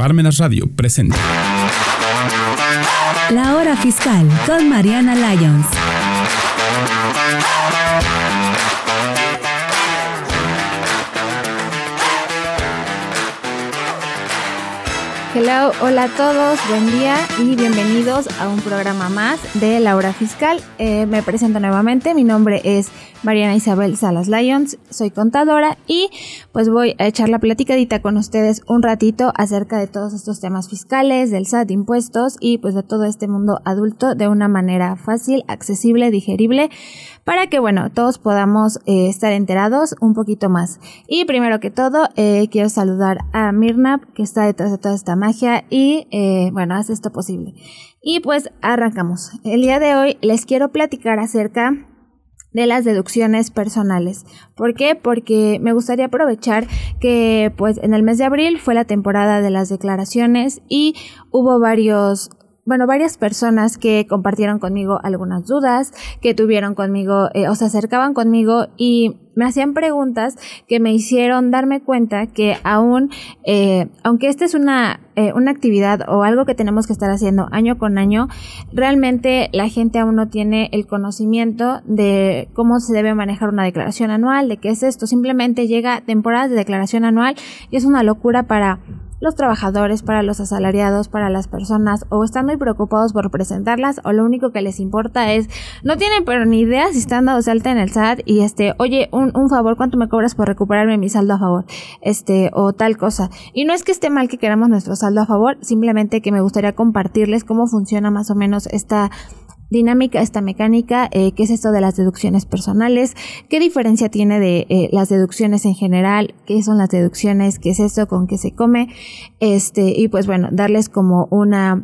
Parmenas Radio presenta La Hora Fiscal con Mariana Lyons. Hello, hola a todos, buen día y bienvenidos a un programa más de La Hora Fiscal. Eh, me presento nuevamente, mi nombre es Mariana Isabel Salas Lyons, soy contadora y pues voy a echar la platicadita con ustedes un ratito acerca de todos estos temas fiscales, del SAT, impuestos y pues de todo este mundo adulto de una manera fácil, accesible, digerible para que, bueno, todos podamos eh, estar enterados un poquito más. Y primero que todo, eh, quiero saludar a Mirna, que está detrás de toda esta magia y, eh, bueno, hace esto posible. Y pues arrancamos. El día de hoy les quiero platicar acerca de las deducciones personales. ¿Por qué? Porque me gustaría aprovechar que pues en el mes de abril fue la temporada de las declaraciones y hubo varios bueno, varias personas que compartieron conmigo algunas dudas, que tuvieron conmigo eh, o se acercaban conmigo y me hacían preguntas que me hicieron darme cuenta que aún, eh, aunque esta es una, eh, una actividad o algo que tenemos que estar haciendo año con año, realmente la gente aún no tiene el conocimiento de cómo se debe manejar una declaración anual, de qué es esto. Simplemente llega temporadas de declaración anual y es una locura para los trabajadores, para los asalariados, para las personas, o están muy preocupados por presentarlas, o lo único que les importa es, no tienen pero ni idea si están dados alta en el SAT y este, oye, un, un favor, ¿cuánto me cobras por recuperarme mi saldo a favor? Este, o tal cosa. Y no es que esté mal que queramos nuestro saldo a favor, simplemente que me gustaría compartirles cómo funciona más o menos esta dinámica, esta mecánica, eh, qué es esto de las deducciones personales, qué diferencia tiene de eh, las deducciones en general, qué son las deducciones, qué es esto, con qué se come, este, y pues bueno, darles como una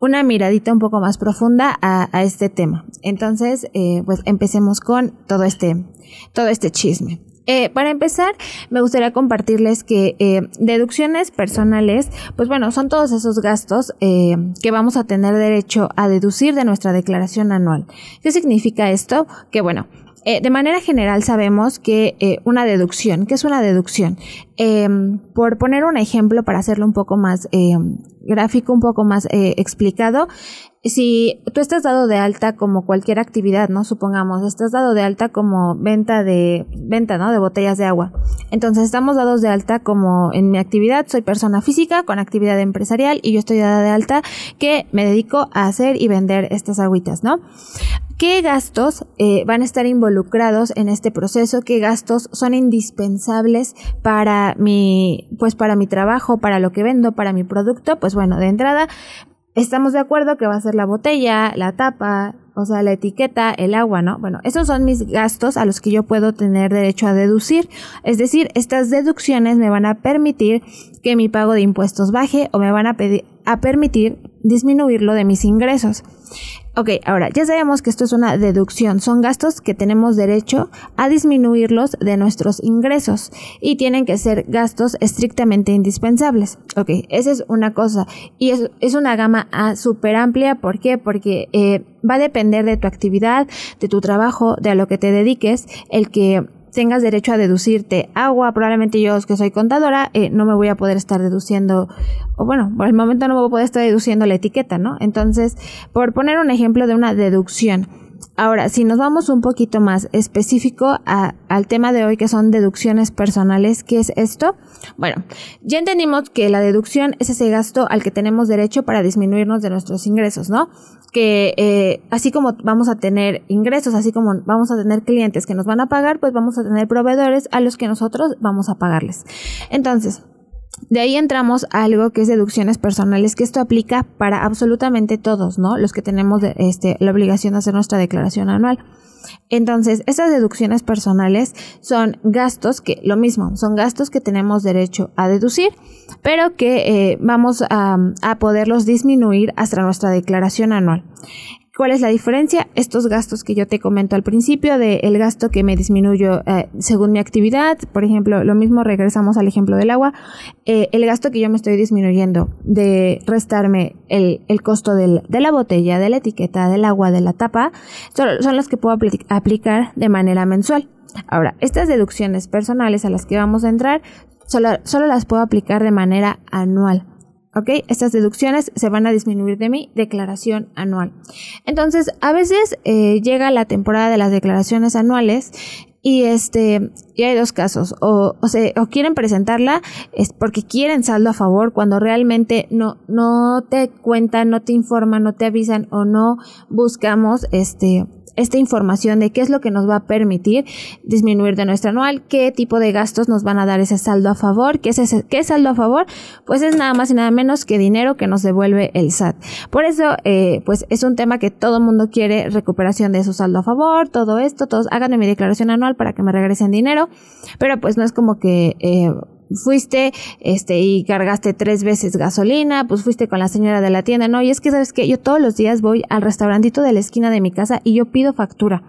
una miradita un poco más profunda a, a este tema. Entonces, eh, pues empecemos con todo este, todo este chisme. Eh, para empezar, me gustaría compartirles que eh, deducciones personales, pues bueno, son todos esos gastos eh, que vamos a tener derecho a deducir de nuestra declaración anual. ¿Qué significa esto? Que bueno, de manera general sabemos que una deducción, ¿qué es una deducción? Em, por poner un ejemplo para hacerlo un poco más em, gráfico, un poco más explicado, si tú estás dado de alta como cualquier actividad, ¿no? Supongamos, estás dado de alta como venta de, venta, ¿no? De botellas de agua. Entonces estamos dados de alta como en mi actividad, soy persona física con actividad empresarial y yo estoy dada de alta que me dedico a hacer y vender estas agüitas, ¿no? ¿Qué gastos eh, van a estar involucrados en este proceso? ¿Qué gastos son indispensables para mi, pues para mi trabajo, para lo que vendo, para mi producto? Pues bueno, de entrada, estamos de acuerdo que va a ser la botella, la tapa, o sea, la etiqueta, el agua, ¿no? Bueno, esos son mis gastos a los que yo puedo tener derecho a deducir. Es decir, estas deducciones me van a permitir que mi pago de impuestos baje o me van a, a permitir disminuirlo de mis ingresos. Ok, ahora ya sabemos que esto es una deducción, son gastos que tenemos derecho a disminuirlos de nuestros ingresos y tienen que ser gastos estrictamente indispensables. Ok, esa es una cosa y es, es una gama ah, súper amplia, ¿por qué? Porque eh, va a depender de tu actividad, de tu trabajo, de a lo que te dediques, el que tengas derecho a deducirte agua, probablemente yo que soy contadora, eh, no me voy a poder estar deduciendo, o bueno, por el momento no me voy a poder estar deduciendo la etiqueta, ¿no? Entonces, por poner un ejemplo de una deducción, Ahora, si nos vamos un poquito más específico al tema de hoy, que son deducciones personales, ¿qué es esto? Bueno, ya entendimos que la deducción es ese gasto al que tenemos derecho para disminuirnos de nuestros ingresos, ¿no? Que eh, así como vamos a tener ingresos, así como vamos a tener clientes que nos van a pagar, pues vamos a tener proveedores a los que nosotros vamos a pagarles. Entonces, de ahí entramos a algo que es deducciones personales, que esto aplica para absolutamente todos, ¿no? Los que tenemos este, la obligación de hacer nuestra declaración anual. Entonces, estas deducciones personales son gastos que, lo mismo, son gastos que tenemos derecho a deducir, pero que eh, vamos a, a poderlos disminuir hasta nuestra declaración anual. ¿Cuál es la diferencia? Estos gastos que yo te comento al principio, de el gasto que me disminuyo eh, según mi actividad, por ejemplo, lo mismo regresamos al ejemplo del agua, eh, el gasto que yo me estoy disminuyendo de restarme el, el costo del, de la botella, de la etiqueta, del agua, de la tapa, son, son los que puedo aplicar de manera mensual. Ahora, estas deducciones personales a las que vamos a entrar, solo, solo las puedo aplicar de manera anual. ¿Ok? Estas deducciones se van a disminuir de mi declaración anual. Entonces, a veces eh, llega la temporada de las declaraciones anuales y este, y hay dos casos, o, o, quieren presentarla es porque quieren saldo a favor cuando realmente no, no te cuentan, no te informan, no te avisan o no buscamos este esta información de qué es lo que nos va a permitir disminuir de nuestro anual, qué tipo de gastos nos van a dar ese saldo a favor, qué es, ese, qué saldo a favor, pues es nada más y nada menos que dinero que nos devuelve el SAT. Por eso, eh, pues es un tema que todo mundo quiere recuperación de su saldo a favor, todo esto, todos hagan mi declaración anual para que me regresen dinero, pero pues no es como que... Eh, fuiste este y cargaste tres veces gasolina, pues fuiste con la señora de la tienda, no, y es que sabes que yo todos los días voy al restaurantito de la esquina de mi casa y yo pido factura.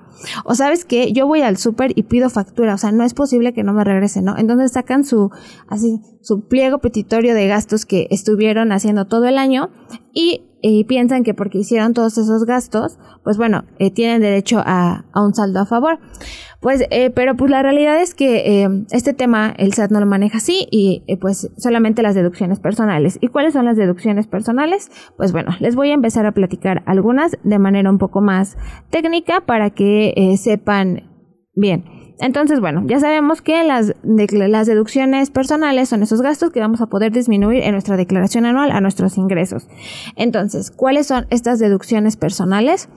O sabes que yo voy al súper y pido factura, o sea, no es posible que no me regrese, ¿no? Entonces sacan su así su pliego petitorio de gastos que estuvieron haciendo todo el año y, piensan que porque hicieron todos esos gastos, pues bueno, eh, tienen derecho a, a un saldo a favor. Pues, eh, pero pues la realidad es que eh, este tema el SAT no lo maneja así y pues solamente las deducciones personales. ¿Y cuáles son las deducciones personales? Pues bueno, les voy a empezar a platicar algunas de manera un poco más técnica para que sepan bien. Entonces, bueno, ya sabemos que las, deducciones personales son esos gastos que vamos a poder disminuir en nuestra declaración anual a nuestros ingresos. Entonces, ¿cuáles son estas deducciones personales?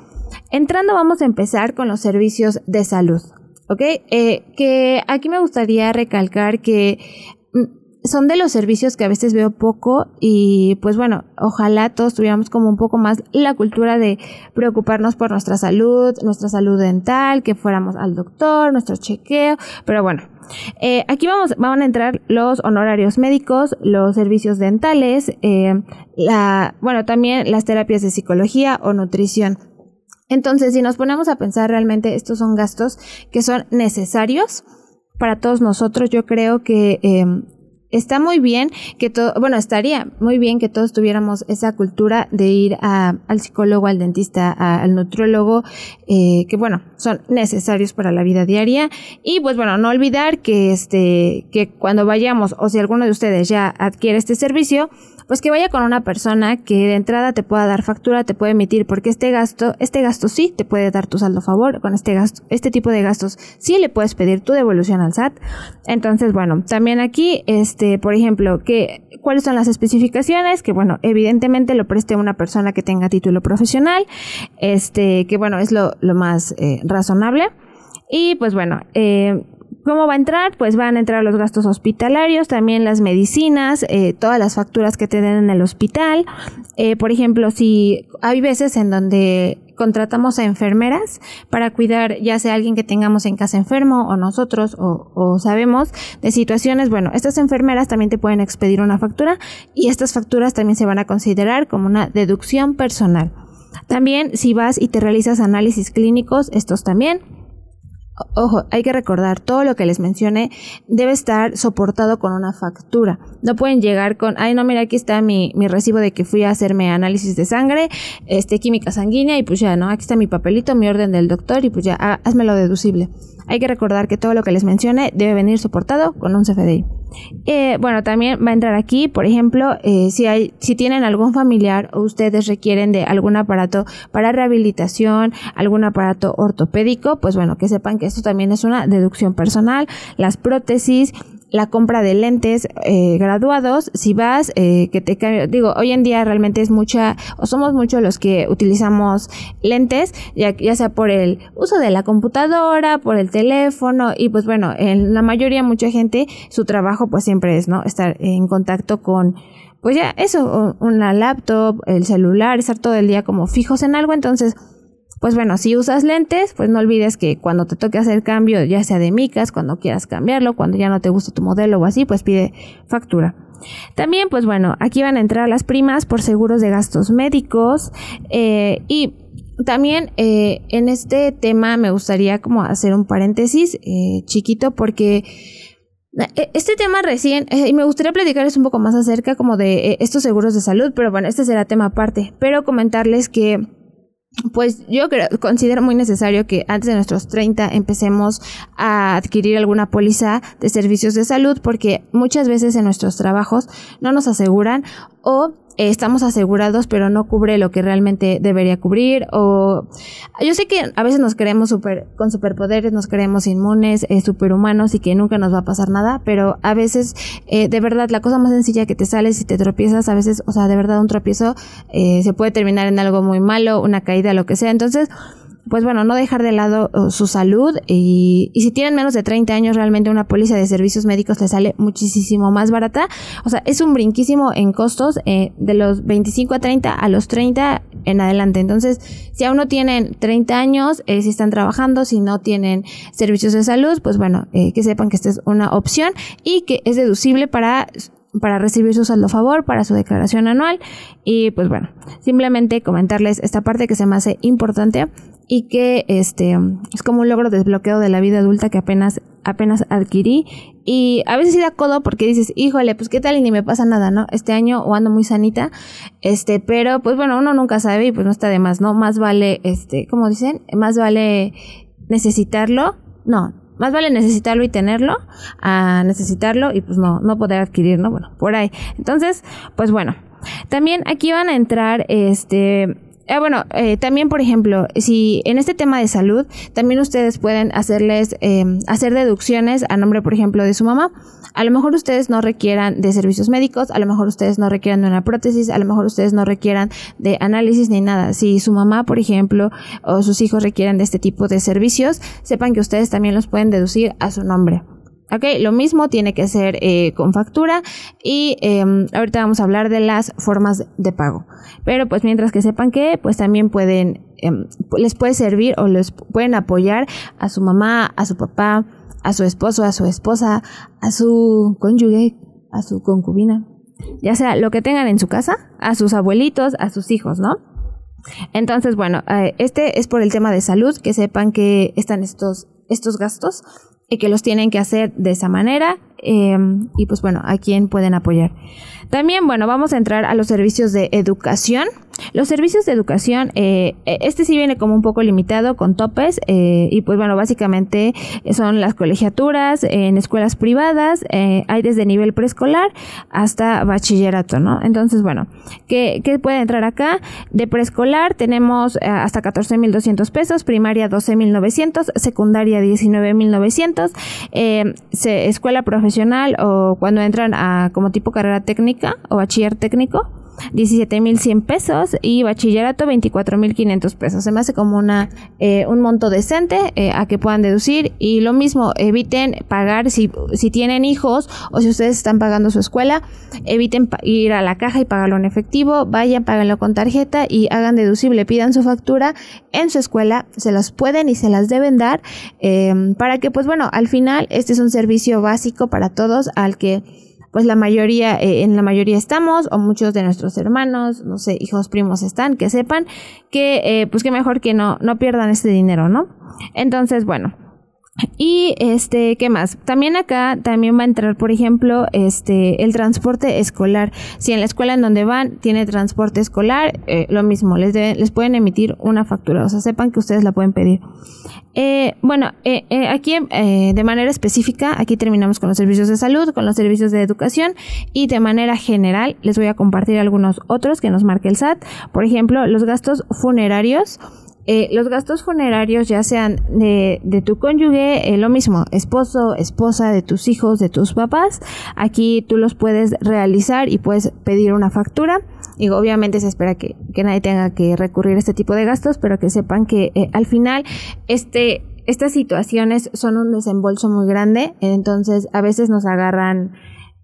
Entrando vamos a empezar con los servicios de salud. ¿ok? Eh, que aquí me gustaría recalcar que son de los servicios que a veces veo poco y pues bueno, ojalá todos tuviéramos como un poco más la cultura de preocuparnos por nuestra salud, nuestra salud dental, que fuéramos al doctor, nuestro chequeo, pero bueno. Eh, aquí vamos, van a entrar los honorarios médicos, los servicios dentales, eh, la, bueno, también las terapias de psicología o nutrición. Entonces, si nos ponemos a pensar realmente, estos son gastos que son necesarios para todos nosotros. Yo creo que em, está muy bien que todo, bueno, estaría muy bien que todos tuviéramos esa cultura de ir al psicólogo, al dentista, al nutriólogo, eh, que bueno, son necesarios para la vida diaria. Y pues bueno, no olvidar que este, que cuando vayamos, o si alguno de ustedes ya adquiere este servicio, pues que vaya con una persona que de entrada te pueda dar factura, te puede emitir, porque este gasto, este gasto sí te puede dar tu saldo a favor, con este gasto, este tipo de gastos sí le puedes pedir tu devolución al SAT. Entonces, bueno, también aquí, este, por ejemplo, que, cuáles son las especificaciones, que bueno, evidentemente lo preste una persona que tenga título profesional, este, que bueno, es lo, más eh, razonable. Y pues bueno, eh, ¿Cómo va a entrar? Pues van a entrar los gastos hospitalarios, también las medicinas, eh, todas las facturas que te den en el hospital. Eh, por ejemplo, si hay veces en donde contratamos a enfermeras para cuidar ya sea alguien que tengamos en casa enfermo o nosotros o, o sabemos de situaciones, bueno, estas enfermeras también te pueden expedir una factura y estas facturas también se van a considerar como una deducción personal. También si vas y te realizas análisis clínicos, estos también Ojo, hay que recordar, todo lo que les mencioné debe estar soportado con una factura. No pueden llegar con, ay no, mira, aquí está mi, mi recibo de que fui a hacerme análisis de sangre, este, química sanguínea y pues ya, ¿no? Aquí está mi papelito, mi orden del doctor y pues ya, ah, házmelo deducible. Hay que recordar que todo lo que les mencioné debe venir soportado con un CFDI. Eh, bueno, también va a entrar aquí, por ejemplo, eh, si, hay, si tienen algún familiar o ustedes requieren de algún aparato para rehabilitación, algún aparato ortopédico, pues bueno, que sepan que esto también es una deducción personal, las prótesis, la compra de lentes eh, graduados, si vas, eh, que te digo, hoy en día realmente es mucha, o somos muchos los que utilizamos lentes, ya, ya sea por el uso de la computadora, por el teléfono, y pues bueno, en la mayoría, mucha gente, su trabajo pues siempre es, ¿no? Estar en contacto con, pues ya, eso, una laptop, el celular, estar todo el día como fijos en algo, entonces, pues bueno, si usas lentes, pues no olvides que cuando te toque hacer cambio, ya sea de micas, cuando quieras cambiarlo, cuando ya no te guste tu modelo o así, pues pide factura. También, pues bueno, aquí van a entrar las primas por seguros de gastos médicos eh, y también eh, en este tema me gustaría como hacer un paréntesis eh, chiquito porque este tema recién, y me gustaría platicarles un poco más acerca como de estos seguros de salud, pero bueno, este será tema aparte, pero comentarles que pues yo creo, considero muy necesario que antes de nuestros 30 empecemos a adquirir alguna póliza de servicios de salud porque muchas veces en nuestros trabajos no nos aseguran o estamos asegurados pero no cubre lo que realmente debería cubrir o yo sé que a veces nos creemos super, con superpoderes, nos creemos inmunes, eh, superhumanos y que nunca nos va a pasar nada, pero a veces eh, de verdad la cosa más sencilla que te sale si te tropiezas, a veces, o sea, de verdad un tropiezo eh, se puede terminar en algo muy malo, una caída, lo que sea, entonces pues bueno, no dejar de lado uh, su salud y, si tienen menos de 30 años realmente una póliza de servicios médicos les sale muchísimo más barata. O sea, es un brinquísimo en costos eh, de los 25 a 30 a los 30 en adelante. Entonces, si aún no tienen 30 años, eh, si están trabajando, si no tienen servicios de salud, pues bueno, eh, que sepan que esta es una opción y que es deducible para para recibir su saldo a favor, para su declaración anual. Y pues bueno, simplemente comentarles esta parte que se me hace importante y que este es como un logro desbloqueo de la vida adulta que apenas apenas adquirí y a veces sí da codo porque dices, híjole, pues qué tal y ni me pasa nada, ¿no? Este año o ando muy sanita, este, pero pues bueno, uno nunca sabe y pues no está de más, ¿no? Más vale, este, como dicen, más vale necesitarlo, no, más vale necesitarlo y tenerlo a necesitarlo y pues no, no poder adquirir, ¿no? Bueno, por ahí. Entonces, pues bueno, también aquí van a entrar, este, Ah, bueno, eh, también, por ejemplo, si en este tema de salud, también ustedes pueden hacerles, eh, hacer deducciones a nombre, por ejemplo, de su mamá. A lo mejor ustedes no requieran de servicios médicos, a lo mejor ustedes no requieran de una prótesis, a lo mejor ustedes no requieran de análisis ni nada. Si su mamá, por ejemplo, o sus hijos requieren de este tipo de servicios, sepan que ustedes también los pueden deducir a su nombre. Ok, lo mismo tiene que ser eh, con factura y em, ahorita vamos a hablar de las formas de pago. Pero pues mientras que sepan que pues también pueden, em, les puede servir o les pueden apoyar a su mamá, a su papá, a su esposo, a su esposa, a su cónyuge, a su concubina, ya sea lo que tengan en su casa, a sus abuelitos, a sus hijos, ¿no? Entonces, bueno, eh, este es por el tema de salud, que sepan que están estos, estos gastos y que los tienen que hacer de esa manera em, y pues bueno, a quién pueden apoyar. También, bueno, vamos a entrar a los servicios de educación. Los servicios de educación, eh, eh, este sí viene como un poco limitado con topes eh, y pues bueno, básicamente son las colegiaturas en escuelas privadas, hay desde nivel preescolar hasta bachillerato, ¿no? Entonces, bueno, ¿qué, qué puede entrar acá? De preescolar tenemos hasta 14.200 pesos, primaria 12.900, secundaria 19.900, escuela profesional o cuando entran a como tipo carrera técnica o bachiller técnico 17.100 pesos y bachillerato 24.500 pesos. Se me hace como una eh, un monto decente eh, a que puedan deducir. Y lo mismo, eviten pagar si, si tienen hijos o si ustedes están pagando su escuela, eviten ir a la caja y pagarlo en efectivo, vayan, páganlo con tarjeta y hagan deducible, pidan su factura en su escuela, se las pueden y se las deben dar eh, para que pues bueno, al final este es un servicio básico para todos al que pues la mayoría, eh, en la mayoría estamos, o muchos de nuestros hermanos, no sé, hijos, primos están, que sepan que, eh, pues que mejor que no, no pierdan este dinero, ¿no? Entonces, bueno, y este, ¿qué más? También acá también va a entrar, por ejemplo, este, el transporte escolar. Si en la escuela en donde van tiene transporte escolar, eh, lo mismo, les, les pueden emitir una factura, o sea, sepan que ustedes la pueden pedir. Eh, bueno, eh, aquí de manera específica, aquí terminamos con los servicios de salud, con los servicios de educación y de manera general les voy a compartir algunos otros que nos marque el SAT. Por ejemplo, los gastos funerarios. Eh, los gastos funerarios, ya sean de, tu cónyuge, eh, lo mismo, esposo, esposa, de tus hijos, de tus papás, aquí tú los puedes realizar y puedes pedir una factura. Y obviamente se espera que, que nadie tenga que recurrir a este tipo de gastos, pero que sepan que eh, al final este, estas situaciones son un desembolso muy grande, entonces a veces nos agarran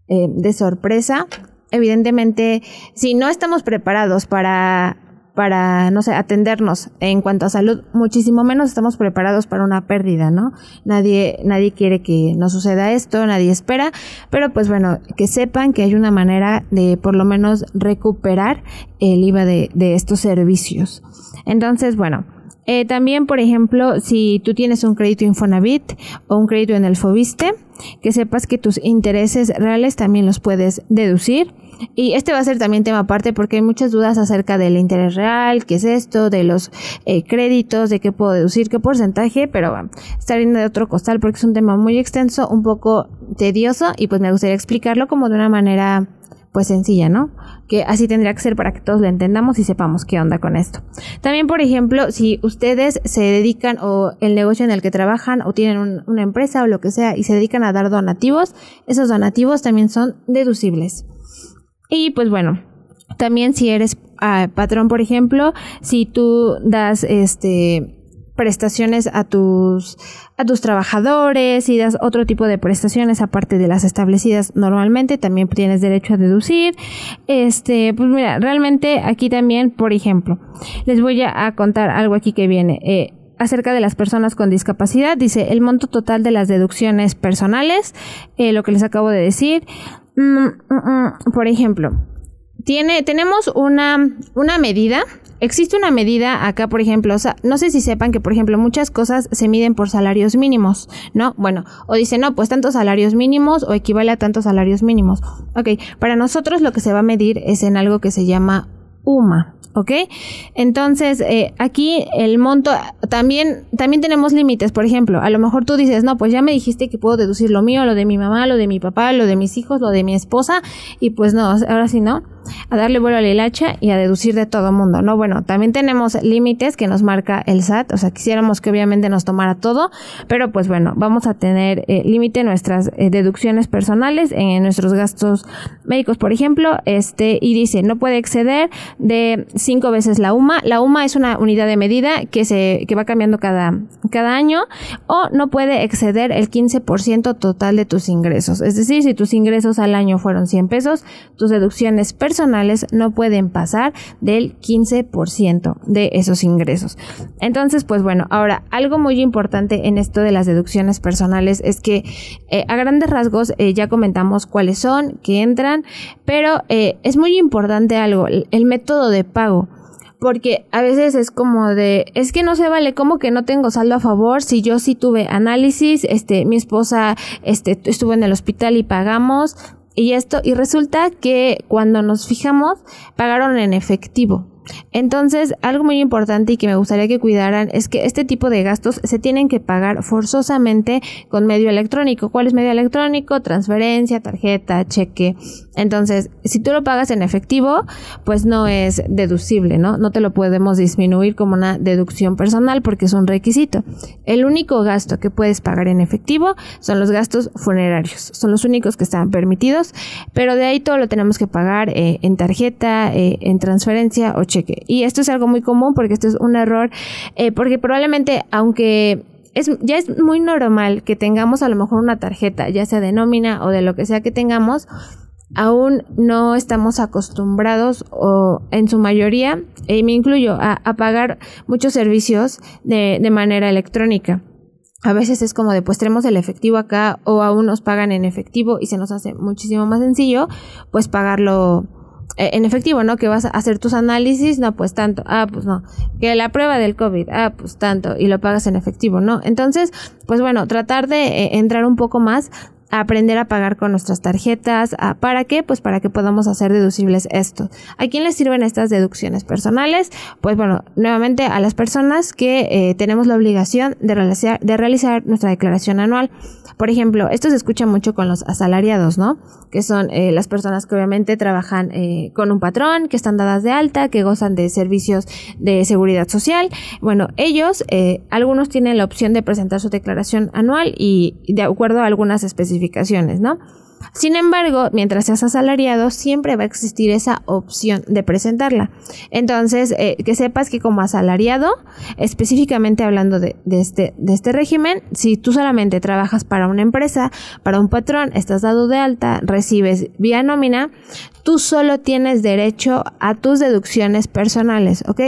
de sorpresa. Evidentemente, si no estamos preparados para para, no sé, atendernos en cuanto a salud, muchísimo menos estamos preparados para una pérdida, ¿no? Nadie, nadie quiere que nos suceda esto, nadie espera, pero pues bueno, que sepan que hay una manera de por lo menos recuperar el IVA de, estos servicios. Entonces, bueno, eh, también, por ejemplo, si tú tienes un crédito Infonavit o un crédito en el Fobiste, que sepas que tus intereses reales también los puedes deducir. Y este va a ser también tema aparte porque hay muchas dudas acerca del interés real, qué es esto, de los eh, créditos, de qué puedo deducir, qué porcentaje, pero bueno, está de otro costal porque es un tema muy extenso, un poco tedioso y pues me gustaría explicarlo como de una manera pues sencilla, ¿no? Que así tendría que ser para que todos lo entendamos y sepamos qué onda con esto. También, por ejemplo, si ustedes se dedican o el negocio en el que trabajan o tienen una empresa o lo que sea y se dedican a dar donativos, esos donativos también son deducibles. Y pues bueno, también si eres ah, patrón, por ejemplo, si tú das este prestaciones a tus a tus trabajadores y das otro tipo de prestaciones aparte de las establecidas normalmente también tienes derecho a deducir. Este pues mira realmente aquí también por ejemplo les voy a, contar algo aquí que viene eh, acerca de las personas con discapacidad. Dice el monto total de las deducciones personales eh, lo que les acabo de decir mm, mm, mm, por ejemplo tiene, tenemos una, una medida. Existe una medida acá, por ejemplo, no sé si sepan que, por ejemplo, muchas cosas se miden por salarios mínimos, ¿no? Bueno, o dicen, no, pues tantos salarios mínimos o equivale a tantos salarios mínimos. Ok, para nosotros lo que se va a medir es en algo que se llama UMA, ¿ok? Entonces, eh, aquí el monto, también, también tenemos límites, por ejemplo, a lo mejor tú dices, no, pues ya me dijiste que puedo deducir lo mío, lo de mi mamá, lo de mi papá, lo de mis hijos, lo de mi esposa, y pues no, ahora sí no a darle vuelo a la hilacha y a deducir de todo mundo, ¿no? Bueno, también tenemos límites que nos marca el SAT, o sea, quisiéramos que obviamente nos tomara todo, pero pues bueno, vamos a tener eh, límite nuestras eh, deducciones personales en, nuestros gastos médicos, por ejemplo, este, y dice, no puede exceder de cinco veces la UMA. La UMA es una unidad de medida que se, que va cambiando cada, cada año, o no puede exceder el 15% total de tus ingresos. Es decir, si tus ingresos al año fueron 100 pesos, tus deducciones personales personales no pueden pasar del 15% de esos ingresos. Entonces, pues bueno, ahora algo muy importante en esto de las deducciones personales es que eh, a grandes rasgos eh, ya comentamos cuáles son, que entran, pero eh, es muy importante algo, el método de pago porque a veces es como de, es que no se vale, como que no tengo saldo a favor si yo sí tuve análisis, este, mi esposa, este, estuvo en el hospital y pagamos, y esto, y resulta que cuando nos fijamos, pagaron en efectivo. Entonces, algo muy importante y que me gustaría que cuidaran es que este tipo de gastos se tienen que pagar forzosamente con medio electrónico. ¿Cuál es medio electrónico? Transferencia, tarjeta, cheque. Entonces, si tú lo pagas en efectivo, pues no es deducible, ¿no? No te lo podemos disminuir como una deducción personal porque es un requisito. El único gasto que puedes pagar en efectivo son los gastos funerarios. Son los únicos que están permitidos, pero de ahí todo lo tenemos que pagar eh, en tarjeta, eh, en transferencia o cheque y esto es algo muy común porque esto es un error, eh, porque probablemente aunque es, ya es muy normal que tengamos a lo mejor una tarjeta, ya sea de nómina o de lo que sea que tengamos, aún no estamos acostumbrados o en su mayoría, y me incluyo, a, pagar muchos servicios de, de manera electrónica. A veces es como de pues tenemos el efectivo acá o aún nos pagan en efectivo y se nos hace muchísimo más sencillo pues pagarlo en efectivo, ¿no? Que vas a hacer tus análisis, no, pues tanto, ah, pues no, que la prueba del COVID, ah, pues tanto, y lo pagas en efectivo, ¿no? Entonces, pues bueno, tratar de eh, entrar un poco más aprender a pagar con nuestras tarjetas. ¿Para qué? Pues para que podamos hacer deducibles esto. ¿A quién les sirven estas deducciones personales? Pues bueno, nuevamente a las personas que eh, tenemos la obligación de realizar, nuestra declaración anual. Por ejemplo, esto se escucha mucho con los asalariados, ¿no? Que son eh, las personas que obviamente trabajan eh, con un patrón, que están dadas de alta, que gozan de servicios de seguridad social. Bueno, ellos, algunos tienen la opción de presentar su declaración anual y de acuerdo a algunas especificaciones, ¿no? Sin embargo, mientras seas asalariado, siempre va a existir esa opción de presentarla. Entonces, eh, que sepas que como asalariado, específicamente hablando de, este, de este régimen, si tú solamente trabajas para una empresa, para un patrón, estás dado de alta, recibes vía nómina, tú solo tienes derecho a tus deducciones personales, ¿ok?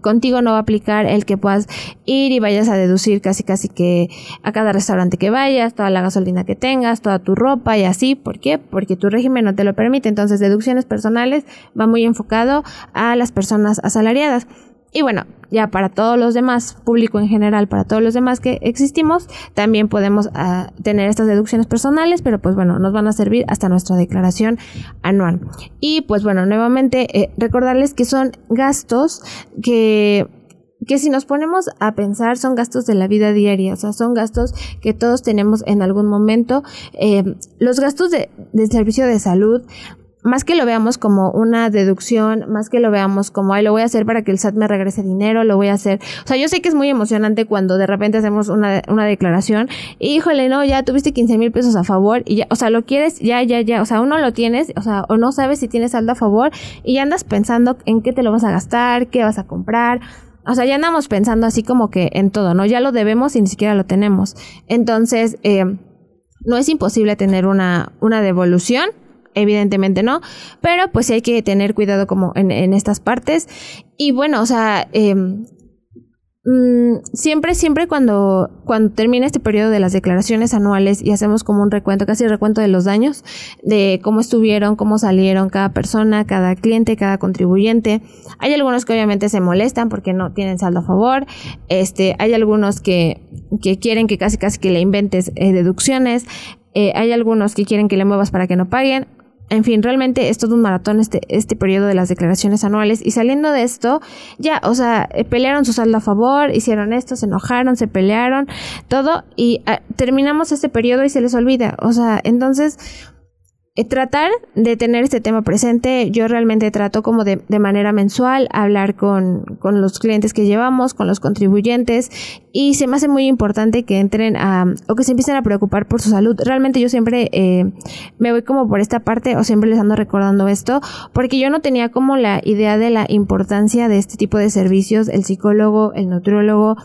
contigo no va a aplicar el que puedas ir y vayas a deducir casi casi que a cada restaurante que vayas, toda la gasolina que tengas, toda tu ropa y. ¿Por qué? Porque tu régimen no te lo permite. Entonces, deducciones personales va muy enfocado a las personas asalariadas. Y bueno, ya para todos los demás, público en general, para todos los demás que existimos, también podemos ah, tener estas deducciones personales, pero pues bueno, nos van a servir hasta nuestra declaración anual. Y pues bueno, nuevamente eh, recordarles que son gastos que que si nos ponemos a pensar son gastos de la vida diaria, o sea, son gastos que todos tenemos en algún momento. Eh, los gastos de, del servicio de salud, más que lo veamos como una deducción, más que lo veamos como, ay, lo voy a hacer para que el SAT me regrese dinero, lo voy a hacer. O sea, yo sé que es muy emocionante cuando de repente hacemos una, una declaración y, híjole, no, ya tuviste 15 mil pesos a favor y ya, o sea, lo quieres, ya, ya, ya, o sea, uno lo tienes, o sea, o no sabes si tienes saldo a favor y ya andas pensando en qué te lo vas a gastar, qué vas a comprar. O sea, ya andamos pensando así como que en todo, ¿no? Ya lo debemos y ni siquiera lo tenemos. Entonces, eh, no es imposible tener una, una devolución evidentemente no, pero pues sí hay que tener cuidado como en, en estas partes. Y bueno, o sea, eh, siempre, siempre cuando, cuando termina este periodo de las declaraciones anuales y hacemos como un recuento, casi recuento de los daños, de cómo estuvieron, cómo salieron cada persona, cada cliente, cada contribuyente. Hay algunos que obviamente se molestan porque no tienen saldo a favor. Este, hay algunos que, que quieren que casi casi que le inventes eh, deducciones. Eh, hay algunos que quieren que le muevas para que no paguen en fin, realmente es todo un maratón este, este periodo de las declaraciones anuales. Y saliendo de esto, ya, o sea, eh, pelearon su saldo a favor, hicieron esto, se enojaron, se pelearon, todo, y ah, terminamos este periodo y se les olvida. O sea, entonces, tratar de tener este tema presente. Yo realmente trato como de, de manera mensual hablar con, con, los clientes que llevamos, con los contribuyentes y se me hace muy importante que entren a o que se empiecen a preocupar por su salud. Realmente yo siempre eh, me voy como por esta parte o siempre les ando recordando esto porque yo no tenía como la idea de la importancia de este tipo de servicios, el psicólogo, el nutriólogo,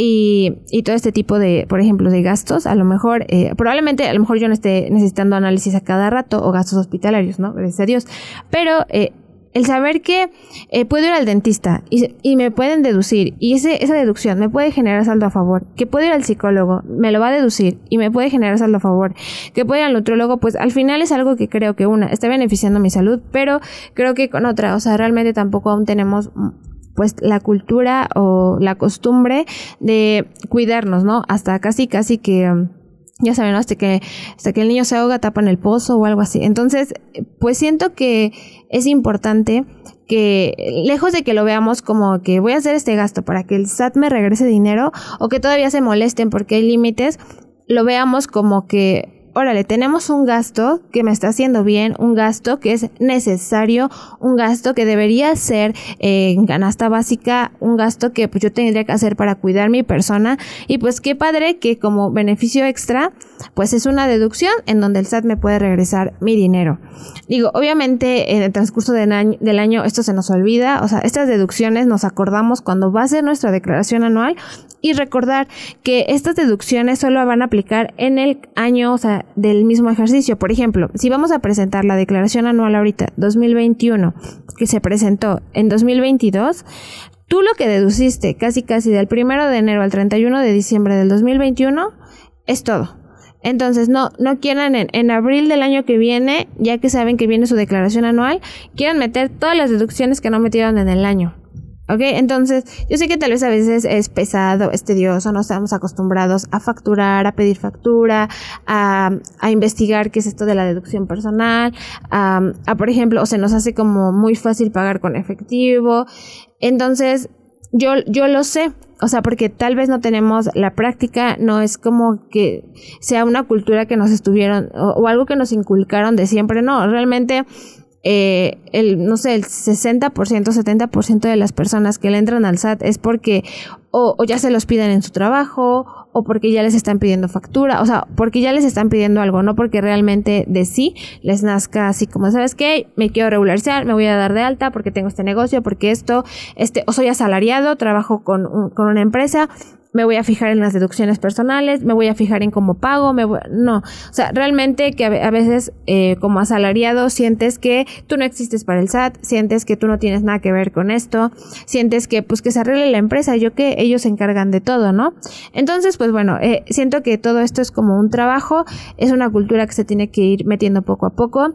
y, y, todo este tipo de, por ejemplo, de gastos, a lo mejor, eh, probablemente, a lo mejor yo no esté necesitando análisis a cada rato o gastos hospitalarios, ¿no? Gracias a Dios. Pero eh, el saber que eh, puedo ir al dentista y, y, me pueden deducir y ese, esa deducción me puede generar saldo a favor, que puedo ir al psicólogo, me lo va a deducir y me puede generar saldo a favor, que puedo ir al nutrólogo, pues al final es algo que creo que una está beneficiando mi salud, pero creo que con otra, o sea, realmente tampoco aún tenemos pues la cultura o la costumbre de cuidarnos, ¿no? Hasta casi, casi que ya saben, hasta que, hasta que el niño se ahoga, tapan el pozo o algo así. Entonces, pues siento que es importante que lejos de que lo veamos como que voy a hacer este gasto para que el SAT me regrese dinero o que todavía se molesten porque hay límites, lo veamos como que órale, tenemos un gasto que me está haciendo bien, un gasto que es necesario, un gasto que debería ser eh, en canasta básica, un gasto que pues yo tendría que hacer para cuidar mi persona y pues qué padre que como beneficio extra pues es una deducción en donde el SAT me puede regresar mi dinero. Digo, obviamente en el transcurso del año, del año esto se nos olvida, o sea, estas deducciones nos acordamos cuando va a ser nuestra declaración anual y recordar que estas deducciones solo van a aplicar en el año, o sea, del mismo ejercicio. Por ejemplo, si vamos a presentar la declaración anual ahorita, 2021, que se presentó en 2022, tú lo que deduciste casi casi del primero de enero al 31 de diciembre del 2021 es todo. Entonces, no, no quieran en, en, abril del año que viene, ya que saben que viene su declaración anual, quieran meter todas las deducciones que no metieron en el año. ¿Ok? Entonces, yo sé que tal vez a veces es pesado, es tedioso, no estamos acostumbrados a facturar, a pedir factura, a, investigar qué es esto de la deducción personal, a, por ejemplo, o se nos hace como muy fácil pagar con efectivo. Entonces, yo, yo lo sé, o sea, porque tal vez no tenemos la práctica, no es como que sea una cultura que nos estuvieron, o algo que nos inculcaron de siempre, no, realmente eh, el, no sé, el 60%, 70% de las personas que le entran al SAT es porque o, o, ya se los piden en su trabajo o porque ya les están pidiendo factura, o sea, porque ya les están pidiendo algo, no porque realmente de sí les nazca así como, ¿sabes qué? Me quiero regularizar, me voy a dar de alta porque tengo este negocio, porque esto, este, o soy asalariado, trabajo con, un, con una empresa, me voy a fijar en las deducciones personales, me voy a fijar en cómo pago, me voy, no, o sea, realmente que a veces eh, como asalariado sientes que tú no existes para el SAT, sientes que tú no tienes nada que ver con esto, sientes que pues que se arregle la empresa, yo que ellos se encargan de todo, ¿no? Entonces, pues bueno, eh, siento que todo esto es como un trabajo, es una cultura que se tiene que ir metiendo poco a poco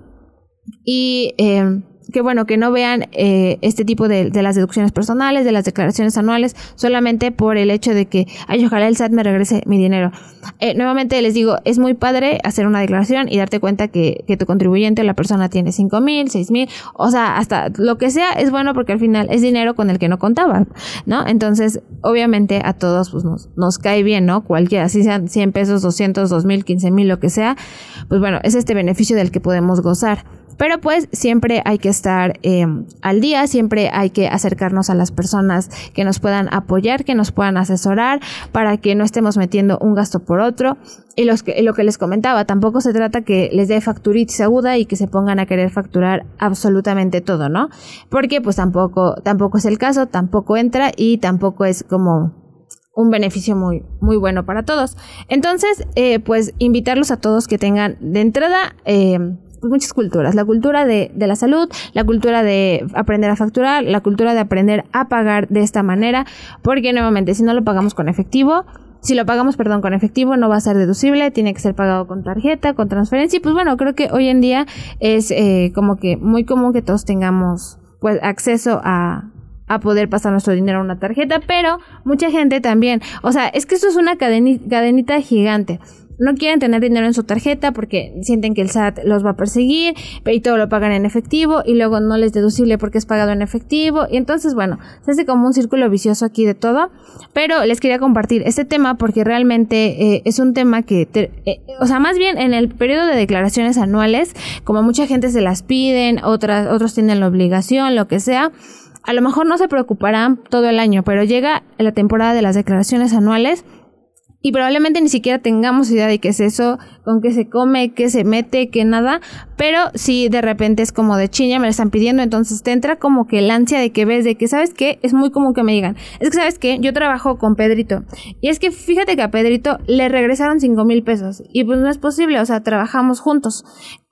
y eh, que bueno, que no vean eh, este tipo de, de, las deducciones personales, de las declaraciones anuales, solamente por el hecho de que, ay, ojalá el SAT me regrese mi dinero. Eh, nuevamente les digo, es muy padre hacer una declaración y darte cuenta que, que tu contribuyente, la persona tiene cinco mil, seis mil, o sea, hasta lo que sea es bueno porque al final es dinero con el que no contaba, ¿no? Entonces, obviamente a todos pues nos, nos cae bien, ¿no? Cualquiera, si sean 100 pesos, 200, 2000, 15 mil, lo que sea, pues bueno, es este beneficio del que podemos gozar. Pero pues siempre hay que estar em, al día, siempre hay que acercarnos a las personas que nos puedan apoyar, que nos puedan asesorar para que no estemos metiendo un gasto por otro. Y los que, lo que les comentaba, tampoco se trata que les dé facturitis aguda y que se pongan a querer facturar absolutamente todo, ¿no? Porque pues tampoco, tampoco es el caso, tampoco entra y tampoco es como un beneficio muy, muy bueno para todos. Entonces, eh, pues invitarlos a todos que tengan de entrada eh, muchas culturas. La cultura de, de, la salud, la cultura de aprender a facturar, la cultura de aprender a pagar de esta manera, porque nuevamente, si no lo pagamos con efectivo, si lo pagamos, perdón, con efectivo, no va a ser deducible, tiene que ser pagado con tarjeta, con transferencia. Y pues bueno, creo que hoy en día es eh, como que muy común que todos tengamos pues acceso a, a poder pasar nuestro dinero a una tarjeta, pero mucha gente también, o sea, es que esto es una cadenita gigante no quieren tener dinero en su tarjeta porque sienten que el SAT los va a perseguir y todo lo pagan en efectivo y luego no les deducible porque es pagado en efectivo. Y entonces bueno, se hace como un círculo vicioso aquí de todo, pero les quería compartir este tema porque realmente eh, es un tema que, eh, o sea, más bien en el periodo de declaraciones anuales, como mucha gente se las piden, otras, otros tienen la obligación, lo que sea, a lo mejor no se preocuparán todo el año, pero llega la temporada de las declaraciones anuales y probablemente ni siquiera tengamos idea de qué es eso, con qué se come, qué se mete, qué nada, pero si de repente es como de chiña, me lo están pidiendo, entonces te entra como que el ansia de que ves, de que, ¿sabes qué? Es muy común que me digan, es que, ¿sabes qué? Yo trabajo con Pedrito, y es que fíjate que a Pedrito le regresaron cinco mil pesos, y pues no es posible, o sea, trabajamos juntos.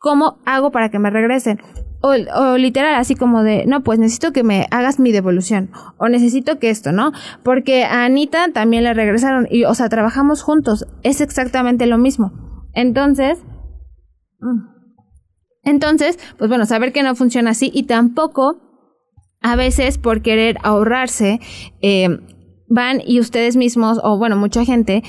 ¿Cómo hago para que me regresen? O, literal, así como de, no, pues necesito que me hagas mi devolución. O necesito que esto, ¿no? Porque a Anita también le regresaron. Y, o sea, trabajamos juntos. Es exactamente lo mismo. Entonces. Mm. Entonces, pues bueno, saber que no funciona así. Y tampoco, a veces, por querer ahorrarse, eh, van y ustedes mismos, o bueno, mucha gente,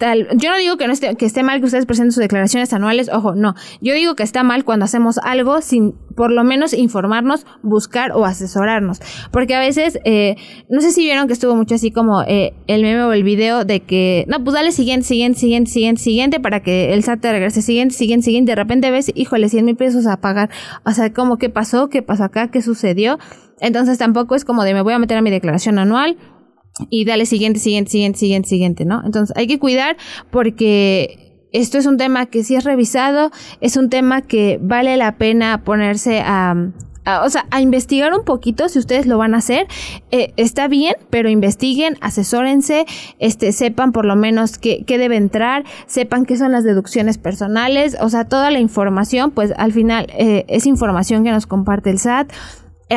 yo no digo que no esté, que esté mal que ustedes presenten sus declaraciones anuales, ojo, no. Yo digo que está mal cuando hacemos algo sin por lo menos informarnos, buscar o asesorarnos. Porque a veces, eh, no sé si vieron que estuvo mucho así como eh, el meme o el video de que, no, pues dale siguiente, siguiente, siguiente, siguiente, siguiente para que el SAT te regrese, siguiente, siguiente, siguiente. De repente ves, híjole, 100 mil pesos a pagar. O sea, como, ¿qué pasó? ¿Qué pasó acá? ¿Qué sucedió? Entonces tampoco es como de me voy a meter a mi declaración anual y dale siguiente, siguiente, siguiente, siguiente, siguiente, ¿no? Entonces hay que cuidar porque esto es un tema que si es revisado, es un tema que vale la pena ponerse a, o sea, a investigar un poquito si ustedes lo van a hacer. Eh, está bien, pero investiguen, asesórense, este, sepan por lo menos qué, qué debe entrar, sepan qué son las deducciones personales, o sea, toda la información, pues al final eh, es información que nos comparte el SAT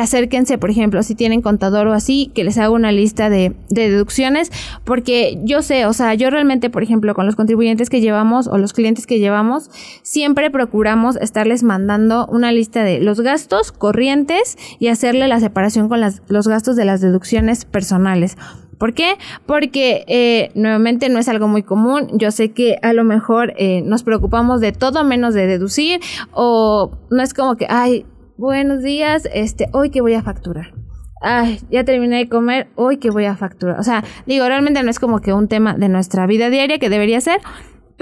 acérquense, por ejemplo, si tienen contador o así, que les haga una lista de, deducciones, porque yo sé, o sea, yo realmente, por ejemplo, con los contribuyentes que llevamos o los clientes que llevamos, siempre procuramos estarles mandando una lista de los gastos corrientes y hacerle la separación con los gastos de las deducciones personales. ¿Por qué? Porque eh, nuevamente no es algo muy común. Yo sé que a lo mejor eh, nos preocupamos de todo menos de deducir o no es como que, ay, buenos días, este, hoy que voy a facturar. Ay, ya terminé de comer, hoy que voy a facturar. O sea, digo, realmente no es como que un tema de nuestra vida diaria que debería ser,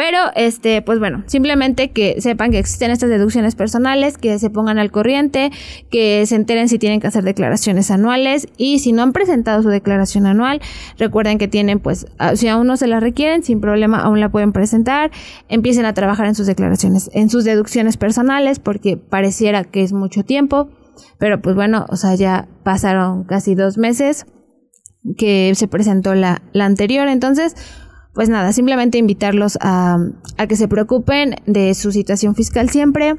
pero, este, pues bueno, simplemente que sepan que existen estas deducciones personales, que se pongan al corriente, que se enteren si tienen que hacer declaraciones anuales y si no han presentado su declaración anual, recuerden que tienen, pues, si aún no se la requieren, sin problema, aún la pueden presentar, empiecen a trabajar en sus declaraciones, en sus deducciones personales, porque pareciera que es mucho tiempo, pero pues bueno, o sea, ya pasaron casi dos meses que se presentó la, la anterior, entonces, pues nada, simplemente invitarlos a, a que se preocupen de su situación fiscal siempre,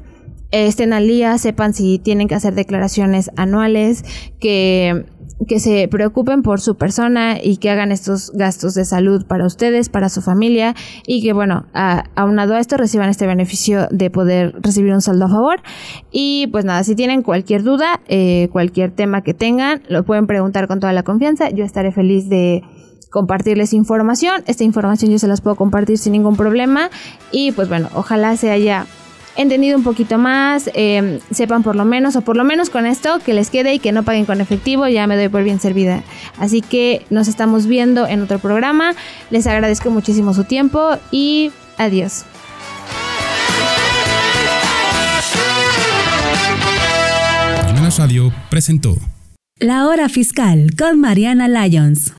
estén al día, sepan si tienen que hacer declaraciones anuales, que, que se preocupen por su persona y que hagan estos gastos de salud para ustedes, para su familia y que bueno, a, aunado a esto reciban este beneficio de poder recibir un saldo a favor. Y pues nada, si tienen cualquier duda, eh, cualquier tema que tengan, lo pueden preguntar con toda la confianza. Yo estaré feliz de compartirles información. Esta información yo se las puedo compartir sin ningún problema. Y pues bueno, ojalá se haya entendido un poquito más, em, sepan por lo menos, o por lo menos con esto, que les quede y que no paguen con efectivo, ya me doy por bien servida. Así que nos estamos viendo en otro programa. Les agradezco muchísimo su tiempo y adiós. Radio presentó La Hora Fiscal con Mariana Lyons.